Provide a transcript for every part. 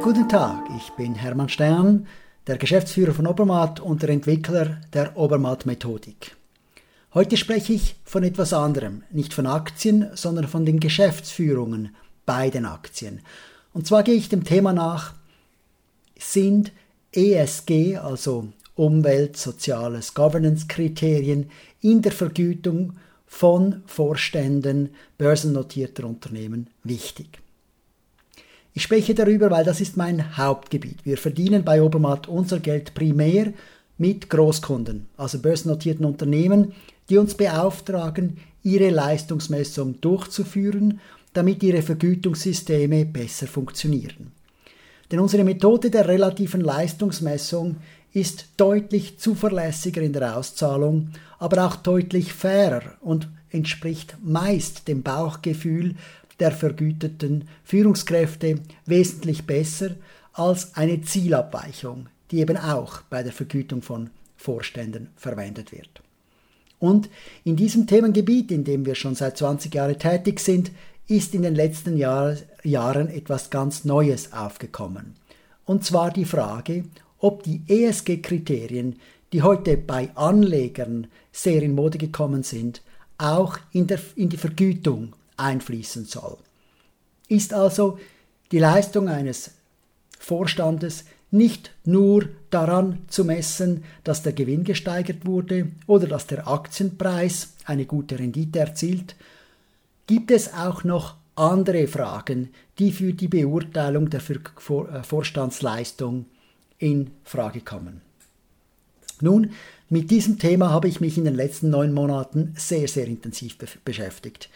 Guten Tag, ich bin Hermann Stern, der Geschäftsführer von Obermatt und der Entwickler der Obermatt-Methodik. Heute spreche ich von etwas anderem, nicht von Aktien, sondern von den Geschäftsführungen bei den Aktien. Und zwar gehe ich dem Thema nach, sind ESG, also Umwelt, Soziales, Governance-Kriterien in der Vergütung von Vorständen börsennotierter Unternehmen wichtig. Ich spreche darüber, weil das ist mein Hauptgebiet. Wir verdienen bei Obermatt unser Geld primär mit Großkunden, also börsennotierten Unternehmen, die uns beauftragen, ihre Leistungsmessung durchzuführen, damit ihre Vergütungssysteme besser funktionieren. Denn unsere Methode der relativen Leistungsmessung ist deutlich zuverlässiger in der Auszahlung, aber auch deutlich fairer und entspricht meist dem Bauchgefühl der vergüteten Führungskräfte wesentlich besser als eine Zielabweichung, die eben auch bei der Vergütung von Vorständen verwendet wird. Und in diesem Themengebiet, in dem wir schon seit 20 Jahren tätig sind, ist in den letzten Jahr, Jahren etwas ganz Neues aufgekommen. Und zwar die Frage, ob die ESG-Kriterien, die heute bei Anlegern sehr in Mode gekommen sind, auch in, der, in die Vergütung einfließen soll. Ist also die Leistung eines Vorstandes nicht nur daran zu messen, dass der Gewinn gesteigert wurde oder dass der Aktienpreis eine gute Rendite erzielt, gibt es auch noch andere Fragen, die für die Beurteilung der äh, Vorstandsleistung in Frage kommen. Nun, mit diesem Thema habe ich mich in den letzten neun Monaten sehr, sehr intensiv be beschäftigt.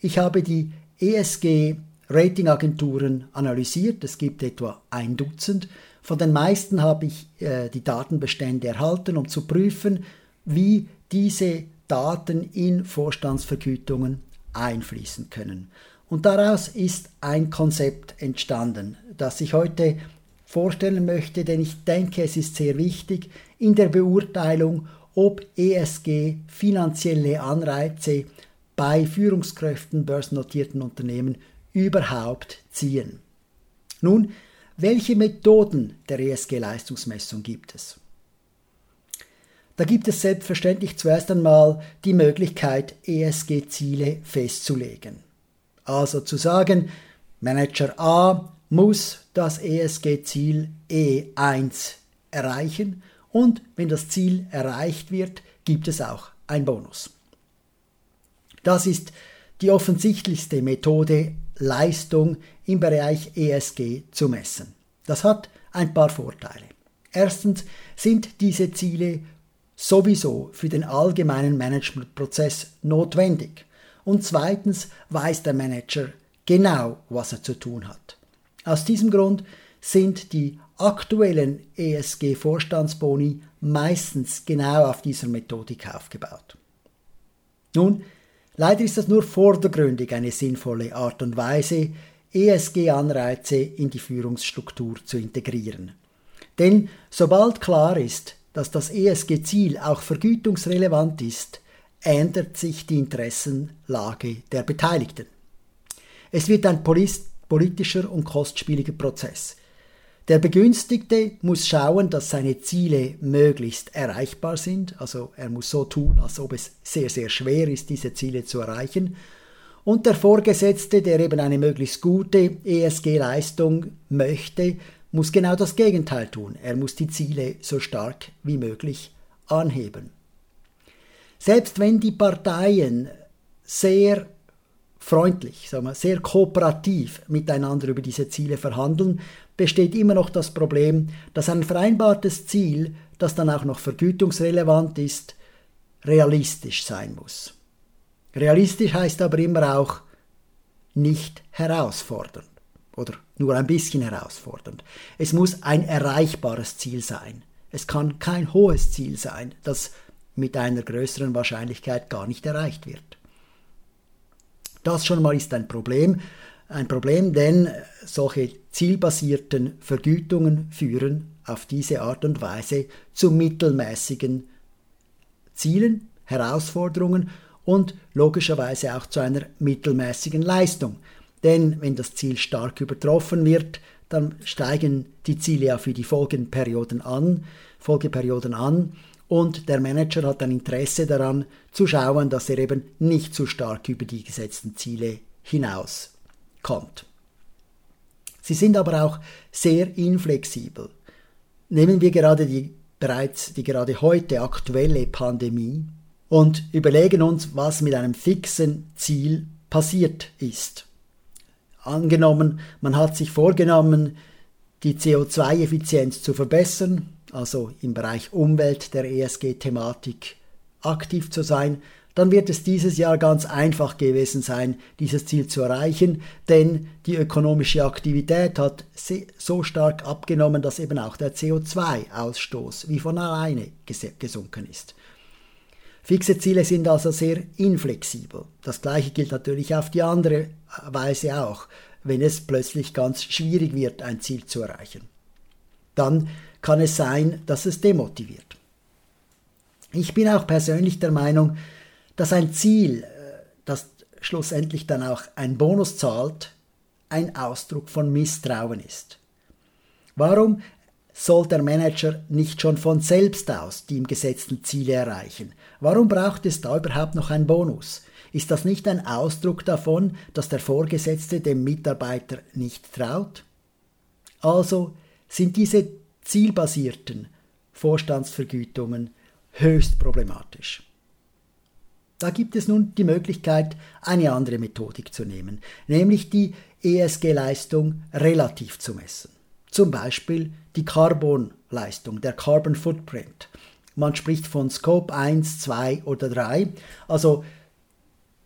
Ich habe die ESG Ratingagenturen analysiert. Es gibt etwa ein Dutzend. Von den meisten habe ich äh, die Datenbestände erhalten, um zu prüfen, wie diese Daten in Vorstandsvergütungen einfließen können. Und daraus ist ein Konzept entstanden, das ich heute vorstellen möchte, denn ich denke, es ist sehr wichtig in der Beurteilung, ob ESG finanzielle Anreize bei Führungskräften börsennotierten Unternehmen überhaupt ziehen. Nun, welche Methoden der ESG-Leistungsmessung gibt es? Da gibt es selbstverständlich zuerst einmal die Möglichkeit, ESG-Ziele festzulegen. Also zu sagen, Manager A muss das ESG-Ziel E1 erreichen und wenn das Ziel erreicht wird, gibt es auch ein Bonus. Das ist die offensichtlichste Methode, Leistung im Bereich ESG zu messen. Das hat ein paar Vorteile. Erstens sind diese Ziele sowieso für den allgemeinen Managementprozess notwendig. Und zweitens weiß der Manager genau, was er zu tun hat. Aus diesem Grund sind die aktuellen ESG-Vorstandsboni meistens genau auf dieser Methodik aufgebaut. Nun, Leider ist das nur vordergründig eine sinnvolle Art und Weise, ESG-Anreize in die Führungsstruktur zu integrieren. Denn sobald klar ist, dass das ESG-Ziel auch vergütungsrelevant ist, ändert sich die Interessenlage der Beteiligten. Es wird ein politischer und kostspieliger Prozess. Der Begünstigte muss schauen, dass seine Ziele möglichst erreichbar sind, also er muss so tun, als ob es sehr, sehr schwer ist, diese Ziele zu erreichen. Und der Vorgesetzte, der eben eine möglichst gute ESG-Leistung möchte, muss genau das Gegenteil tun. Er muss die Ziele so stark wie möglich anheben. Selbst wenn die Parteien sehr freundlich, sagen wir, sehr kooperativ miteinander über diese Ziele verhandeln, besteht immer noch das Problem, dass ein vereinbartes Ziel, das dann auch noch vergütungsrelevant ist, realistisch sein muss. Realistisch heißt aber immer auch nicht herausfordernd oder nur ein bisschen herausfordernd. Es muss ein erreichbares Ziel sein. Es kann kein hohes Ziel sein, das mit einer größeren Wahrscheinlichkeit gar nicht erreicht wird. Das schon mal ist ein Problem. Ein Problem, denn solche zielbasierten Vergütungen führen auf diese Art und Weise zu mittelmäßigen Zielen, Herausforderungen und logischerweise auch zu einer mittelmäßigen Leistung. Denn wenn das Ziel stark übertroffen wird, dann steigen die Ziele ja für die Folgenperioden an, Folgeperioden an und der Manager hat ein Interesse daran zu schauen, dass er eben nicht zu stark über die gesetzten Ziele hinauskommt. Sie sind aber auch sehr inflexibel. Nehmen wir gerade die bereits die gerade heute aktuelle Pandemie und überlegen uns, was mit einem fixen Ziel passiert ist. Angenommen, man hat sich vorgenommen, die CO2-Effizienz zu verbessern, also im Bereich Umwelt der ESG-Thematik aktiv zu sein, dann wird es dieses Jahr ganz einfach gewesen sein, dieses Ziel zu erreichen, denn die ökonomische Aktivität hat so stark abgenommen, dass eben auch der CO2-Ausstoß wie von alleine gesunken ist. Fixe Ziele sind also sehr inflexibel. Das gleiche gilt natürlich auf die andere Weise auch, wenn es plötzlich ganz schwierig wird, ein Ziel zu erreichen. Dann kann es sein, dass es demotiviert. Ich bin auch persönlich der Meinung, dass ein Ziel, äh, das schlussendlich dann auch einen Bonus zahlt, ein Ausdruck von Misstrauen ist. Warum soll der Manager nicht schon von selbst aus die ihm gesetzten Ziele erreichen? Warum braucht es da überhaupt noch einen Bonus? Ist das nicht ein Ausdruck davon, dass der Vorgesetzte dem Mitarbeiter nicht traut? Also sind diese zielbasierten Vorstandsvergütungen höchst problematisch. Da gibt es nun die Möglichkeit, eine andere Methodik zu nehmen, nämlich die ESG-Leistung relativ zu messen. Zum Beispiel die Carbon-Leistung, der Carbon Footprint. Man spricht von Scope 1, 2 oder 3, also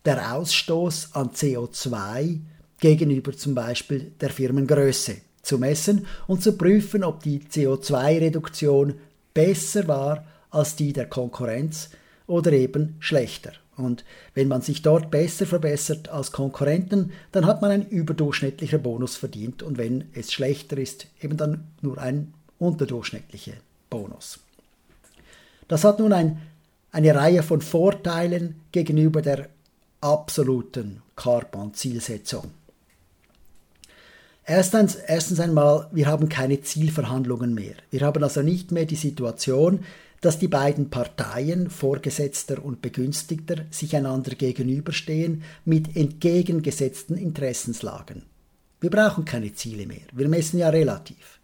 der Ausstoß an CO2 gegenüber zum Beispiel der Firmengröße zu messen und zu prüfen, ob die CO2-Reduktion besser war als die der Konkurrenz oder eben schlechter. Und wenn man sich dort besser verbessert als Konkurrenten, dann hat man einen überdurchschnittlichen Bonus verdient und wenn es schlechter ist, eben dann nur ein unterdurchschnittlicher Bonus. Das hat nun ein, eine Reihe von Vorteilen gegenüber der absoluten Carbon-Zielsetzung. Erstens, erstens einmal, wir haben keine Zielverhandlungen mehr. Wir haben also nicht mehr die Situation, dass die beiden Parteien, Vorgesetzter und Begünstigter, sich einander gegenüberstehen mit entgegengesetzten Interessenslagen. Wir brauchen keine Ziele mehr. Wir messen ja relativ.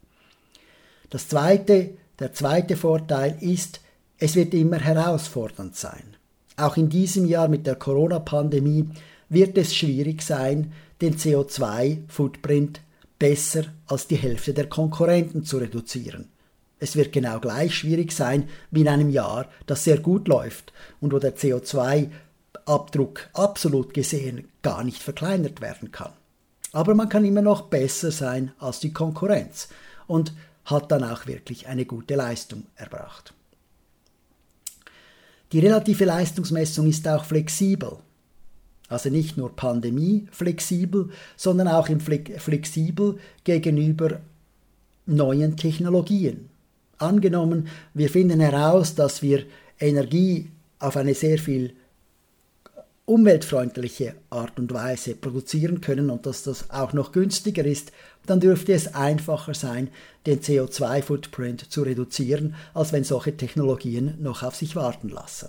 Das zweite, der zweite Vorteil ist, es wird immer herausfordernd sein. Auch in diesem Jahr mit der Corona-Pandemie wird es schwierig sein, den CO2-Footprint besser als die Hälfte der Konkurrenten zu reduzieren. Es wird genau gleich schwierig sein wie in einem Jahr, das sehr gut läuft und wo der CO2-Abdruck absolut gesehen gar nicht verkleinert werden kann. Aber man kann immer noch besser sein als die Konkurrenz und hat dann auch wirklich eine gute Leistung erbracht. Die relative Leistungsmessung ist auch flexibel. Also nicht nur Pandemie flexibel, sondern auch flexibel gegenüber neuen Technologien. Angenommen, wir finden heraus, dass wir Energie auf eine sehr viel umweltfreundliche Art und Weise produzieren können und dass das auch noch günstiger ist, dann dürfte es einfacher sein, den CO2-Footprint zu reduzieren, als wenn solche Technologien noch auf sich warten lassen.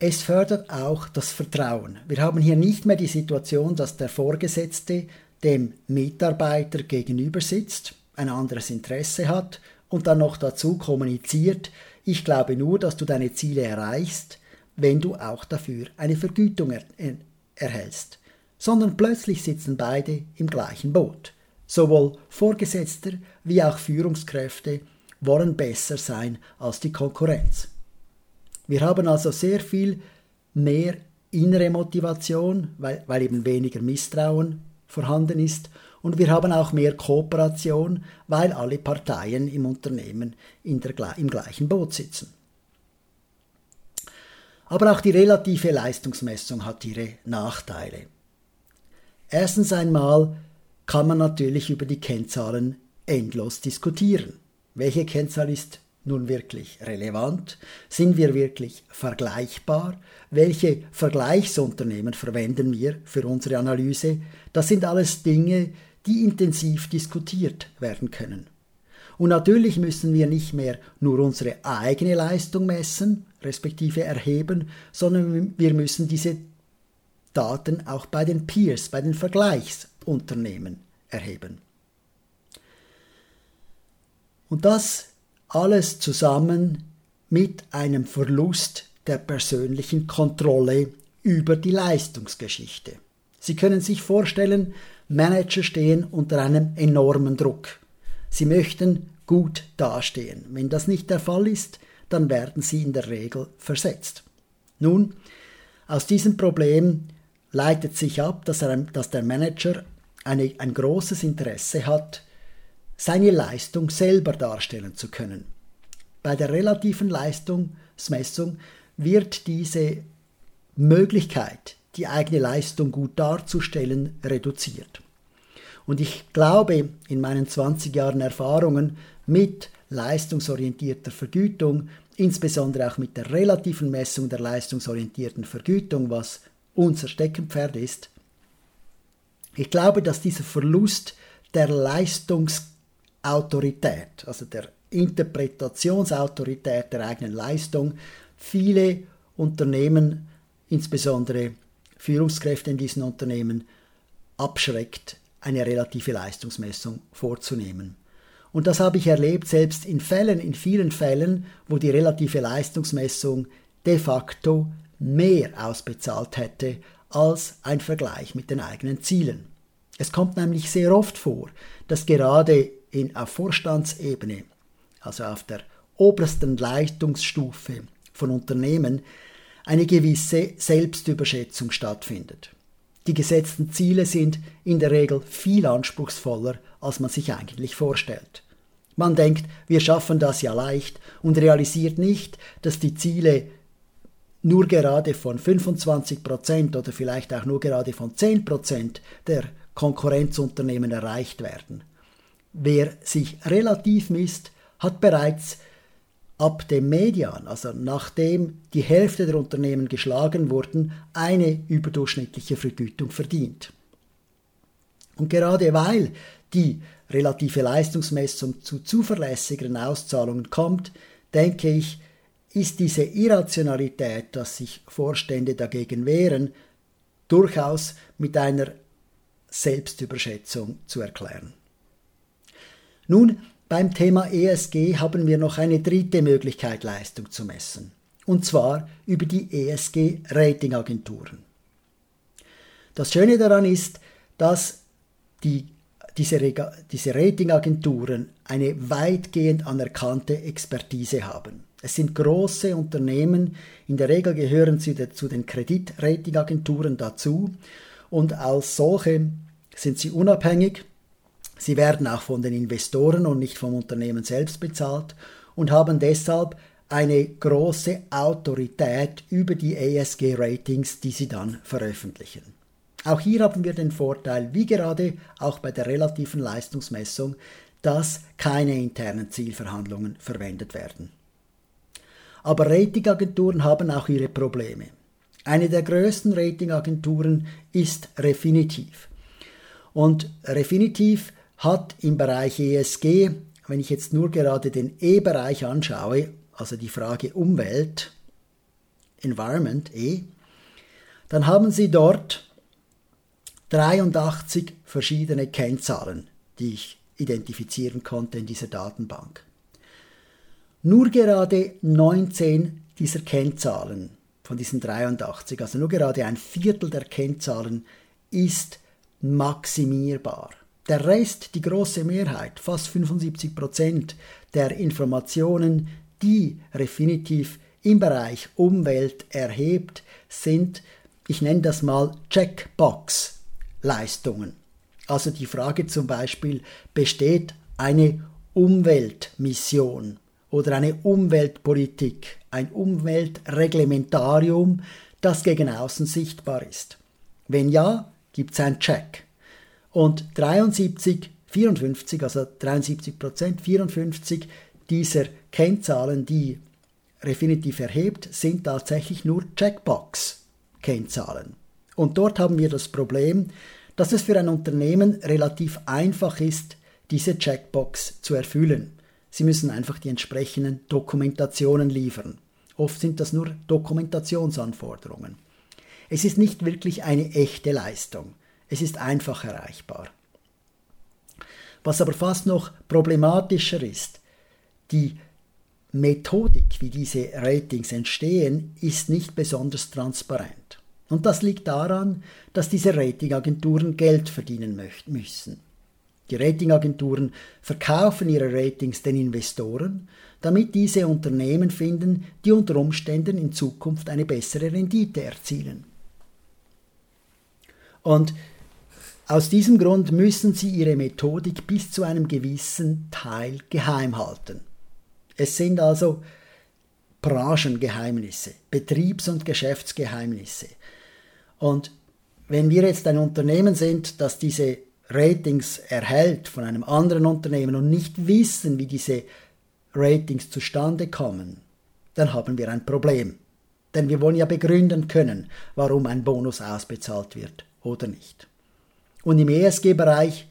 Es fördert auch das Vertrauen. Wir haben hier nicht mehr die Situation, dass der Vorgesetzte dem Mitarbeiter gegenüber sitzt, ein anderes Interesse hat und dann noch dazu kommuniziert, ich glaube nur, dass du deine Ziele erreichst, wenn du auch dafür eine Vergütung er erhältst, sondern plötzlich sitzen beide im gleichen Boot. Sowohl Vorgesetzter wie auch Führungskräfte wollen besser sein als die Konkurrenz. Wir haben also sehr viel mehr innere Motivation, weil, weil eben weniger Misstrauen vorhanden ist. Und wir haben auch mehr Kooperation, weil alle Parteien im Unternehmen in der, im gleichen Boot sitzen. Aber auch die relative Leistungsmessung hat ihre Nachteile. Erstens einmal kann man natürlich über die Kennzahlen endlos diskutieren. Welche Kennzahl ist nun wirklich relevant? Sind wir wirklich vergleichbar? Welche Vergleichsunternehmen verwenden wir für unsere Analyse? Das sind alles Dinge, die intensiv diskutiert werden können. Und natürlich müssen wir nicht mehr nur unsere eigene Leistung messen, respektive erheben, sondern wir müssen diese Daten auch bei den Peers, bei den Vergleichsunternehmen erheben. Und das alles zusammen mit einem Verlust der persönlichen Kontrolle über die Leistungsgeschichte. Sie können sich vorstellen, Manager stehen unter einem enormen Druck. Sie möchten gut dastehen. Wenn das nicht der Fall ist, dann werden sie in der Regel versetzt. Nun, aus diesem Problem leitet sich ab, dass, er, dass der Manager eine, ein großes Interesse hat, seine Leistung selber darstellen zu können. Bei der relativen Leistungsmessung wird diese Möglichkeit, die eigene Leistung gut darzustellen, reduziert. Und ich glaube, in meinen 20 Jahren Erfahrungen mit leistungsorientierter Vergütung, insbesondere auch mit der relativen Messung der leistungsorientierten Vergütung, was unser Steckenpferd ist, ich glaube, dass dieser Verlust der Leistungsautorität, also der Interpretationsautorität der eigenen Leistung, viele Unternehmen, insbesondere Führungskräfte in diesen Unternehmen, abschreckt, eine relative Leistungsmessung vorzunehmen. Und das habe ich erlebt, selbst in Fällen, in vielen Fällen, wo die relative Leistungsmessung de facto mehr ausbezahlt hätte als ein Vergleich mit den eigenen Zielen. Es kommt nämlich sehr oft vor, dass gerade in, auf Vorstandsebene, also auf der obersten Leistungsstufe von Unternehmen, eine gewisse Selbstüberschätzung stattfindet. Die gesetzten Ziele sind in der Regel viel anspruchsvoller, als man sich eigentlich vorstellt. Man denkt, wir schaffen das ja leicht und realisiert nicht, dass die Ziele nur gerade von 25 Prozent oder vielleicht auch nur gerade von 10 Prozent der Konkurrenzunternehmen erreicht werden. Wer sich relativ misst, hat bereits ab dem Median, also nachdem die Hälfte der Unternehmen geschlagen wurden, eine überdurchschnittliche Vergütung verdient. Und gerade weil die relative Leistungsmessung zu zuverlässigeren Auszahlungen kommt, denke ich, ist diese Irrationalität, dass sich Vorstände dagegen wehren, durchaus mit einer Selbstüberschätzung zu erklären. Nun, beim Thema ESG haben wir noch eine dritte Möglichkeit, Leistung zu messen, und zwar über die ESG-Ratingagenturen. Das Schöne daran ist, dass die, diese, diese Ratingagenturen eine weitgehend anerkannte Expertise haben. Es sind große Unternehmen, in der Regel gehören sie zu den Kreditratingagenturen dazu und als solche sind sie unabhängig Sie werden auch von den Investoren und nicht vom Unternehmen selbst bezahlt und haben deshalb eine große Autorität über die ESG-Ratings, die sie dann veröffentlichen. Auch hier haben wir den Vorteil, wie gerade auch bei der relativen Leistungsmessung, dass keine internen Zielverhandlungen verwendet werden. Aber Ratingagenturen haben auch ihre Probleme. Eine der größten Ratingagenturen ist Refinitiv. Und Refinitiv hat im Bereich ESG, wenn ich jetzt nur gerade den E-Bereich anschaue, also die Frage Umwelt, Environment, E, dann haben Sie dort 83 verschiedene Kennzahlen, die ich identifizieren konnte in dieser Datenbank. Nur gerade 19 dieser Kennzahlen von diesen 83, also nur gerade ein Viertel der Kennzahlen ist maximierbar. Der Rest, die große Mehrheit, fast 75 Prozent der Informationen, die Refinitiv im Bereich Umwelt erhebt, sind, ich nenne das mal Checkbox-Leistungen. Also die Frage zum Beispiel, besteht eine Umweltmission oder eine Umweltpolitik, ein Umweltreglementarium, das gegen außen sichtbar ist? Wenn ja, gibt es einen Check und 73, 54, also 73 Prozent, 54, dieser Kennzahlen, die Refinitiv erhebt, sind tatsächlich nur Checkbox-Kennzahlen. Und dort haben wir das Problem, dass es für ein Unternehmen relativ einfach ist, diese Checkbox zu erfüllen. Sie müssen einfach die entsprechenden Dokumentationen liefern. Oft sind das nur Dokumentationsanforderungen. Es ist nicht wirklich eine echte Leistung. Es ist einfach erreichbar. Was aber fast noch problematischer ist, die Methodik, wie diese Ratings entstehen, ist nicht besonders transparent. Und das liegt daran, dass diese Ratingagenturen Geld verdienen müssen. Die Ratingagenturen verkaufen ihre Ratings den Investoren, damit diese Unternehmen finden, die unter Umständen in Zukunft eine bessere Rendite erzielen. Und aus diesem Grund müssen sie ihre Methodik bis zu einem gewissen Teil geheim halten. Es sind also Branchengeheimnisse, Betriebs- und Geschäftsgeheimnisse. Und wenn wir jetzt ein Unternehmen sind, das diese Ratings erhält von einem anderen Unternehmen und nicht wissen, wie diese Ratings zustande kommen, dann haben wir ein Problem. Denn wir wollen ja begründen können, warum ein Bonus ausbezahlt wird oder nicht. Und im ESG-Bereich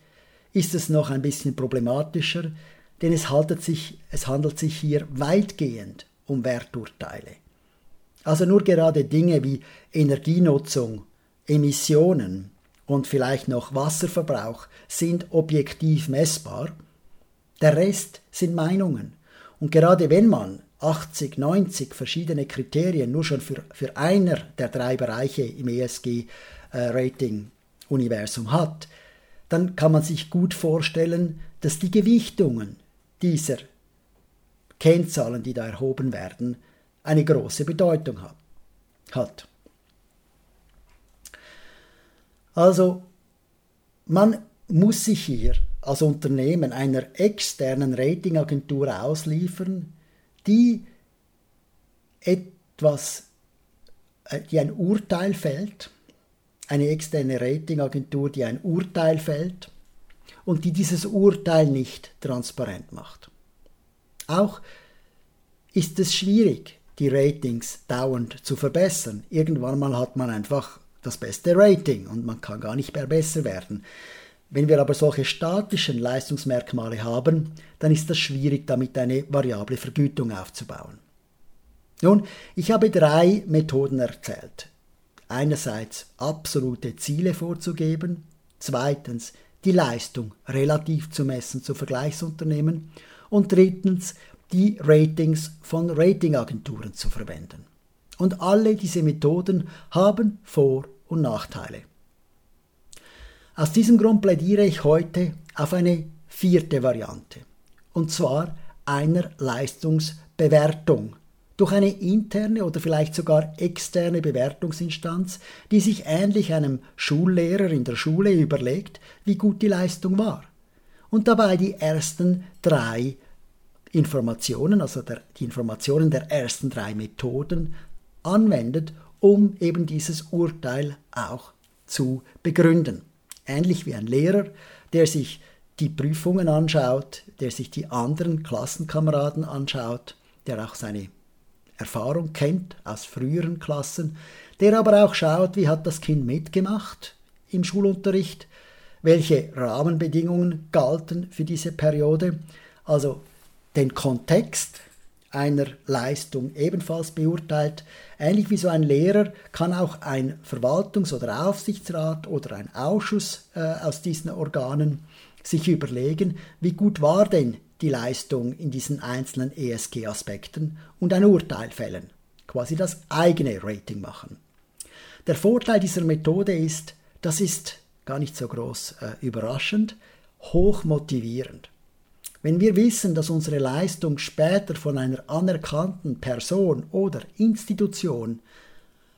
ist es noch ein bisschen problematischer, denn es, sich, es handelt sich hier weitgehend um Werturteile. Also nur gerade Dinge wie Energienutzung, Emissionen und vielleicht noch Wasserverbrauch sind objektiv messbar. Der Rest sind Meinungen. Und gerade wenn man 80, 90 verschiedene Kriterien nur schon für, für einer der drei Bereiche im ESG-Rating-Universum äh, hat, dann kann man sich gut vorstellen, dass die Gewichtungen dieser Kennzahlen, die da erhoben werden, eine große Bedeutung hat. Also man muss sich hier als Unternehmen einer externen Ratingagentur ausliefern, die etwas, äh, die ein Urteil fällt, eine externe Ratingagentur, die ein Urteil fällt und die dieses Urteil nicht transparent macht. Auch ist es schwierig, die Ratings dauernd zu verbessern. Irgendwann mal hat man einfach das beste Rating und man kann gar nicht mehr besser werden. Wenn wir aber solche statischen Leistungsmerkmale haben, dann ist das schwierig, damit eine variable Vergütung aufzubauen. Nun, ich habe drei Methoden erzählt. Einerseits absolute Ziele vorzugeben, zweitens die Leistung relativ zu messen zu Vergleichsunternehmen und drittens die Ratings von Ratingagenturen zu verwenden. Und alle diese Methoden haben Vor- und Nachteile. Aus diesem Grund plädiere ich heute auf eine vierte Variante, und zwar einer Leistungsbewertung durch eine interne oder vielleicht sogar externe Bewertungsinstanz, die sich ähnlich einem Schullehrer in der Schule überlegt, wie gut die Leistung war und dabei die ersten drei Informationen, also der, die Informationen der ersten drei Methoden anwendet um eben dieses Urteil auch zu begründen. Ähnlich wie ein Lehrer, der sich die Prüfungen anschaut, der sich die anderen Klassenkameraden anschaut, der auch seine Erfahrung kennt aus früheren Klassen, der aber auch schaut, wie hat das Kind mitgemacht im Schulunterricht, welche Rahmenbedingungen galten für diese Periode, also den Kontext einer Leistung ebenfalls beurteilt. Ähnlich wie so ein Lehrer kann auch ein Verwaltungs- oder Aufsichtsrat oder ein Ausschuss äh, aus diesen Organen sich überlegen, wie gut war denn die Leistung in diesen einzelnen ESG-Aspekten und ein Urteil fällen, quasi das eigene Rating machen. Der Vorteil dieser Methode ist, das ist gar nicht so groß äh, überraschend, hoch motivierend. Wenn wir wissen, dass unsere Leistung später von einer anerkannten Person oder Institution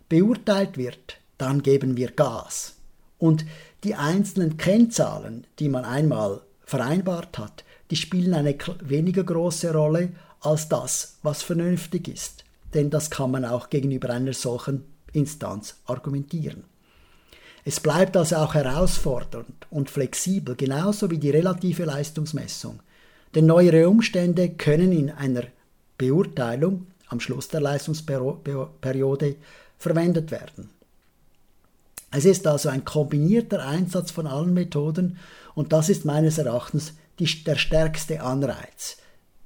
beurteilt wird, dann geben wir Gas. Und die einzelnen Kennzahlen, die man einmal vereinbart hat, die spielen eine weniger große Rolle als das, was vernünftig ist. Denn das kann man auch gegenüber einer solchen Instanz argumentieren. Es bleibt also auch herausfordernd und flexibel, genauso wie die relative Leistungsmessung denn neuere Umstände können in einer Beurteilung am Schluss der Leistungsperiode verwendet werden. Es ist also ein kombinierter Einsatz von allen Methoden und das ist meines Erachtens die, der stärkste Anreiz,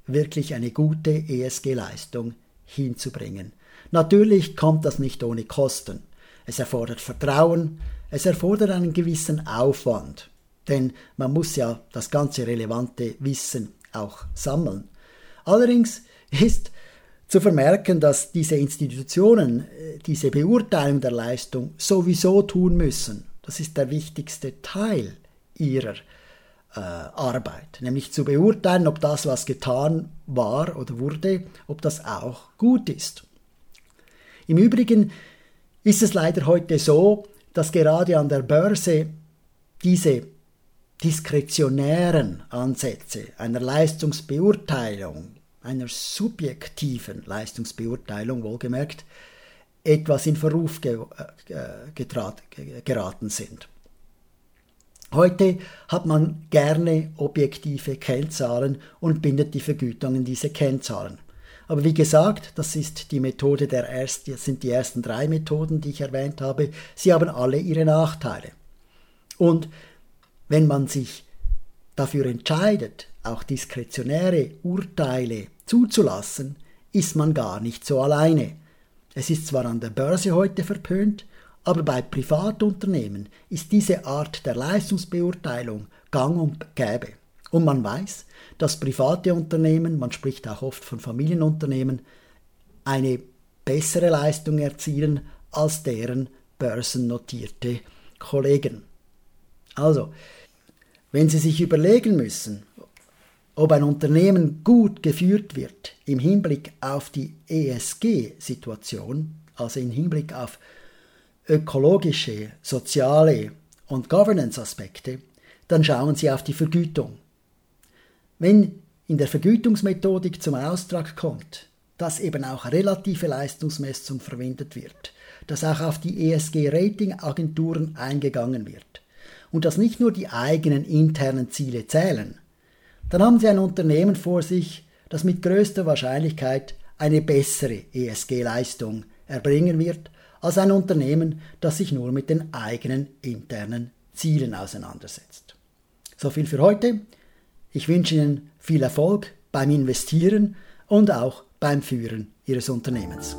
wirklich eine gute ESG-Leistung hinzubringen. Natürlich kommt das nicht ohne Kosten. Es erfordert Vertrauen, es erfordert einen gewissen Aufwand, denn man muss ja das ganze relevante Wissen auch sammeln. Allerdings ist zu vermerken, dass diese Institutionen äh, diese Beurteilung der Leistung sowieso tun müssen. Das ist der wichtigste Teil ihrer Arbeit, nämlich zu beurteilen, ob das, was getan war oder wurde, ob das auch gut ist. Im Übrigen ist es leider heute so, dass gerade an der Börse diese diskretionären Ansätze einer Leistungsbeurteilung, einer subjektiven Leistungsbeurteilung wohlgemerkt, etwas in Verruf äh, geraten sind. Heute hat man gerne objektive Kennzahlen und bindet die Vergütung in diese Kennzahlen. Aber wie gesagt, das ist die Methode der ersten, sind die ersten drei Methoden, die ich erwähnt habe. Sie haben alle ihre Nachteile. Und wenn man sich dafür entscheidet, auch diskretionäre Urteile zuzulassen, ist man gar nicht so alleine. Es ist zwar an der Börse heute verpönt, aber bei Privatunternehmen ist diese Art der Leistungsbeurteilung gang und gäbe. Und man weiß, dass private Unternehmen, man spricht auch oft von Familienunternehmen, eine bessere Leistung erzielen als deren börsennotierte Kollegen. Also, wenn Sie sich überlegen müssen, ob ein Unternehmen gut geführt wird im Hinblick auf die ESG-Situation, also im Hinblick auf ökologische, soziale und Governance-Aspekte, dann schauen Sie auf die Vergütung. Wenn in der Vergütungsmethodik zum Austrag kommt, dass eben auch relative Leistungsmessung verwendet wird, dass auch auf die ESG-Ratingagenturen eingegangen wird und dass nicht nur die eigenen internen Ziele zählen, dann haben Sie ein Unternehmen vor sich, das mit größter Wahrscheinlichkeit eine bessere ESG-Leistung erbringen wird, als ein Unternehmen, das sich nur mit den eigenen internen Zielen auseinandersetzt. So viel für heute. Ich wünsche Ihnen viel Erfolg beim Investieren und auch beim Führen Ihres Unternehmens.